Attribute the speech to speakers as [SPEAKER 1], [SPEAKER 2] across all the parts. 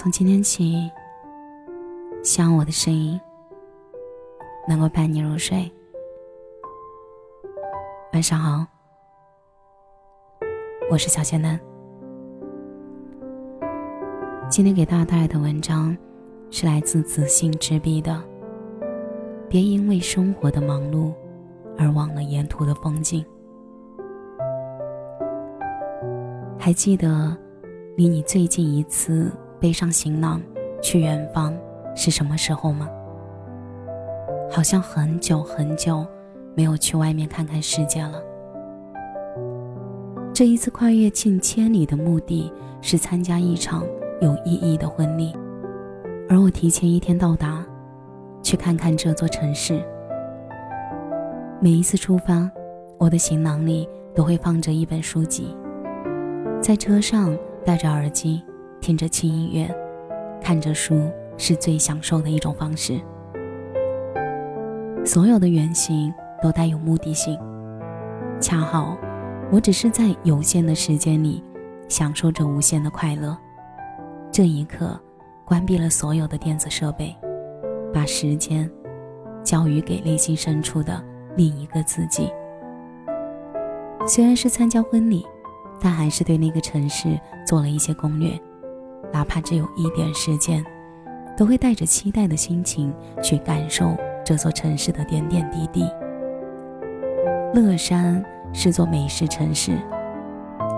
[SPEAKER 1] 从今天起，希望我的声音能够伴你入睡。晚上好，我是小仙男。今天给大家带来的文章是来自子信之笔的。别因为生活的忙碌而忘了沿途的风景。还记得离你最近一次背上行囊去远方是什么时候吗？好像很久很久没有去外面看看世界了。这一次跨越近千里的目的是参加一场有意义的婚礼，而我提前一天到达。去看看这座城市。每一次出发，我的行囊里都会放着一本书籍，在车上戴着耳机，听着轻音乐，看着书是最享受的一种方式。所有的远行都带有目的性，恰好我只是在有限的时间里享受着无限的快乐。这一刻，关闭了所有的电子设备。把时间交予给内心深处的另一个自己。虽然是参加婚礼，但还是对那个城市做了一些攻略，哪怕只有一点时间，都会带着期待的心情去感受这座城市的点点滴滴。乐山是座美食城市，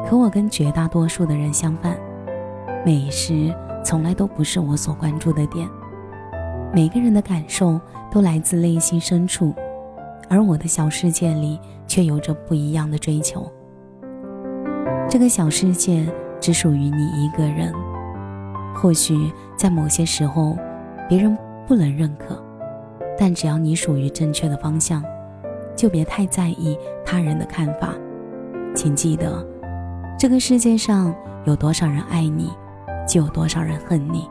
[SPEAKER 1] 可我跟绝大多数的人相反，美食从来都不是我所关注的点。每个人的感受都来自内心深处，而我的小世界里却有着不一样的追求。这个小世界只属于你一个人。或许在某些时候，别人不能认可，但只要你属于正确的方向，就别太在意他人的看法。请记得，这个世界上有多少人爱你，就有多少人恨你。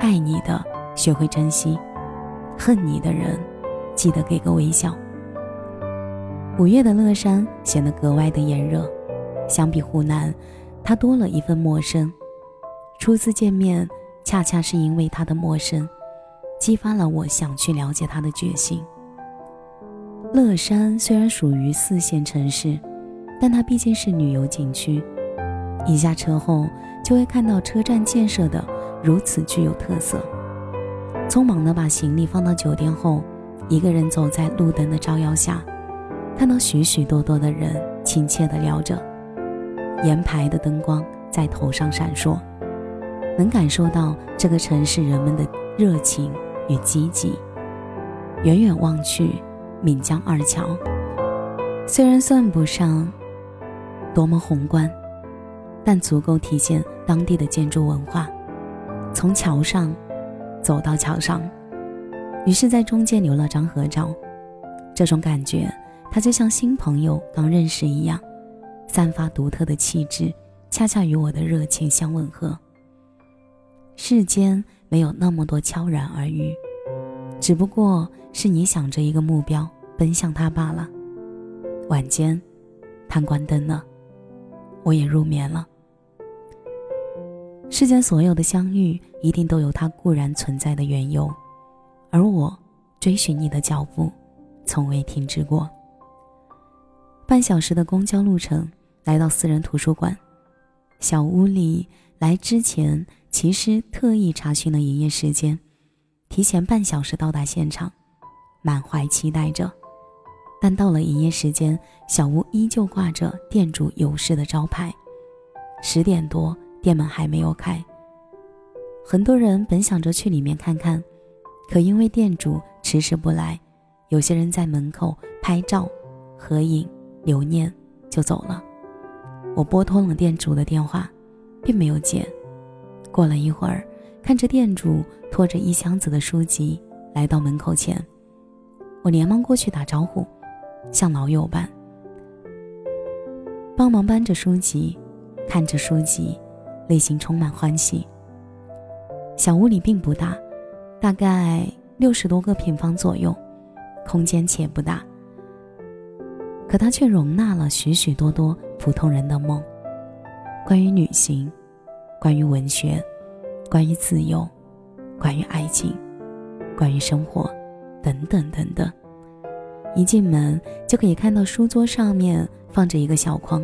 [SPEAKER 1] 爱你的。学会珍惜，恨你的人，记得给个微笑。五月的乐山显得格外的炎热，相比湖南，它多了一份陌生。初次见面，恰恰是因为他的陌生，激发了我想去了解他的决心。乐山虽然属于四线城市，但它毕竟是旅游景区，一下车后就会看到车站建设的如此具有特色。匆忙的把行李放到酒店后，一个人走在路灯的照耀下，看到许许多多的人亲切地聊着，沿排的灯光在头上闪烁，能感受到这个城市人们的热情与积极。远远望去，闽江二桥，虽然算不上多么宏观，但足够体现当地的建筑文化。从桥上。走到桥上，于是，在中间留了张合照。这种感觉，它就像新朋友刚认识一样，散发独特的气质，恰恰与我的热情相吻合。世间没有那么多悄然而遇，只不过是你想着一个目标，奔向它罢了。晚间，他关灯了，我也入眠了。世间所有的相遇，一定都有它固然存在的缘由，而我追寻你的脚步，从未停止过。半小时的公交路程，来到私人图书馆，小屋里来之前，其实特意查询了营业时间，提前半小时到达现场，满怀期待着。但到了营业时间，小屋依旧挂着店主有事的招牌，十点多。店门还没有开，很多人本想着去里面看看，可因为店主迟迟不来，有些人在门口拍照、合影、留念就走了。我拨通了店主的电话，并没有接。过了一会儿，看着店主拖着一箱子的书籍来到门口前，我连忙过去打招呼，像老友般，帮忙搬着书籍，看着书籍。内心充满欢喜。小屋里并不大，大概六十多个平方左右，空间且不大。可它却容纳了许许多多普通人的梦。关于旅行，关于文学，关于自由，关于爱情，关于生活，等等等等。一进门就可以看到书桌上面放着一个小筐，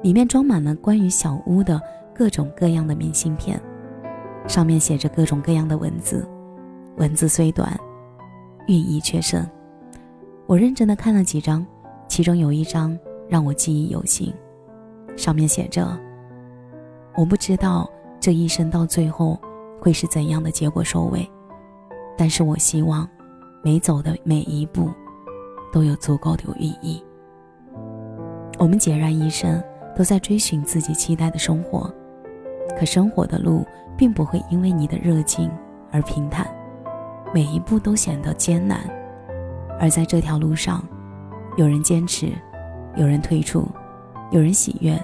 [SPEAKER 1] 里面装满了关于小屋的各种各样的明信片，上面写着各种各样的文字，文字虽短，寓意却深。我认真的看了几张，其中有一张让我记忆犹新，上面写着：“我不知道这一生到最后会是怎样的结果收尾，但是我希望每走的每一步。”都有足够的意义。我们孑然一身，都在追寻自己期待的生活，可生活的路并不会因为你的热情而平坦，每一步都显得艰难。而在这条路上，有人坚持，有人退出，有人喜悦，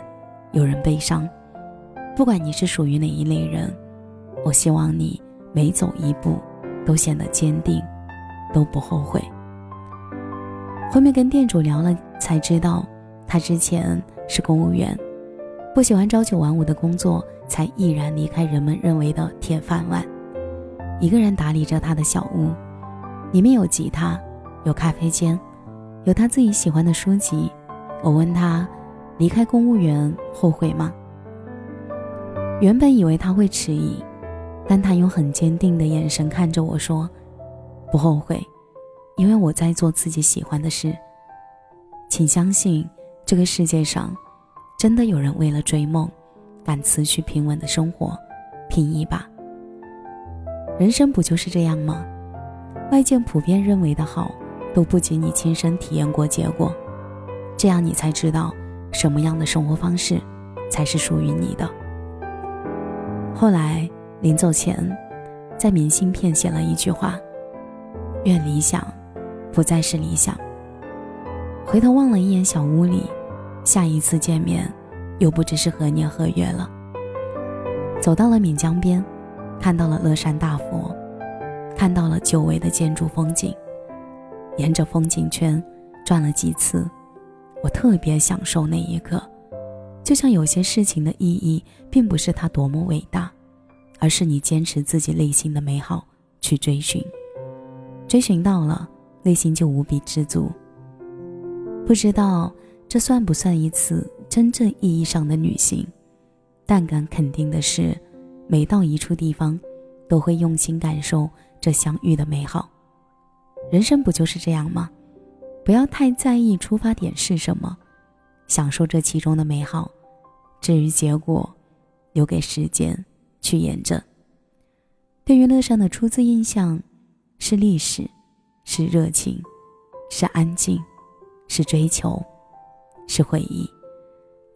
[SPEAKER 1] 有人悲伤。不管你是属于哪一类人，我希望你每走一步都显得坚定，都不后悔。后面跟店主聊了，才知道他之前是公务员，不喜欢朝九晚五的工作，才毅然离开人们认为的铁饭碗，一个人打理着他的小屋，里面有吉他，有咖啡间，有他自己喜欢的书籍。我问他，离开公务员后悔吗？原本以为他会迟疑，但他用很坚定的眼神看着我说：“不后悔。”因为我在做自己喜欢的事，请相信，这个世界上，真的有人为了追梦，敢辞去平稳的生活，拼一把。人生不就是这样吗？外界普遍认为的好，都不及你亲身体验过结果，这样你才知道，什么样的生活方式，才是属于你的。后来临走前，在明信片写了一句话：愿理想。不再是理想。回头望了一眼小屋里，下一次见面，又不只是何年何月了。走到了岷江边，看到了乐山大佛，看到了久违的建筑风景，沿着风景圈转了几次，我特别享受那一刻。就像有些事情的意义，并不是它多么伟大，而是你坚持自己内心的美好去追寻，追寻到了。内心就无比知足。不知道这算不算一次真正意义上的旅行，但敢肯定的是，每到一处地方，都会用心感受这相遇的美好。人生不就是这样吗？不要太在意出发点是什么，享受这其中的美好。至于结果，留给时间去验证。对于乐山的初次印象，是历史。是热情，是安静，是追求，是回忆。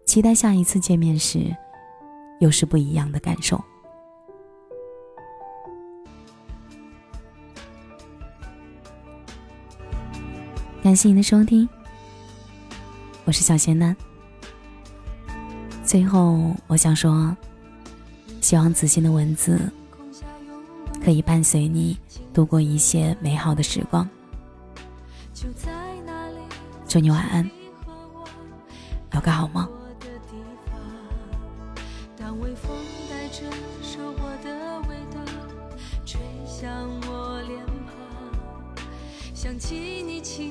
[SPEAKER 1] 期待下一次见面时，又是不一样的感受。感谢您的收听，我是小仙丹。最后，我想说，希望子欣的文字。可以伴随你度过一些美好的时光。祝你晚安，有个好梦。想起你轻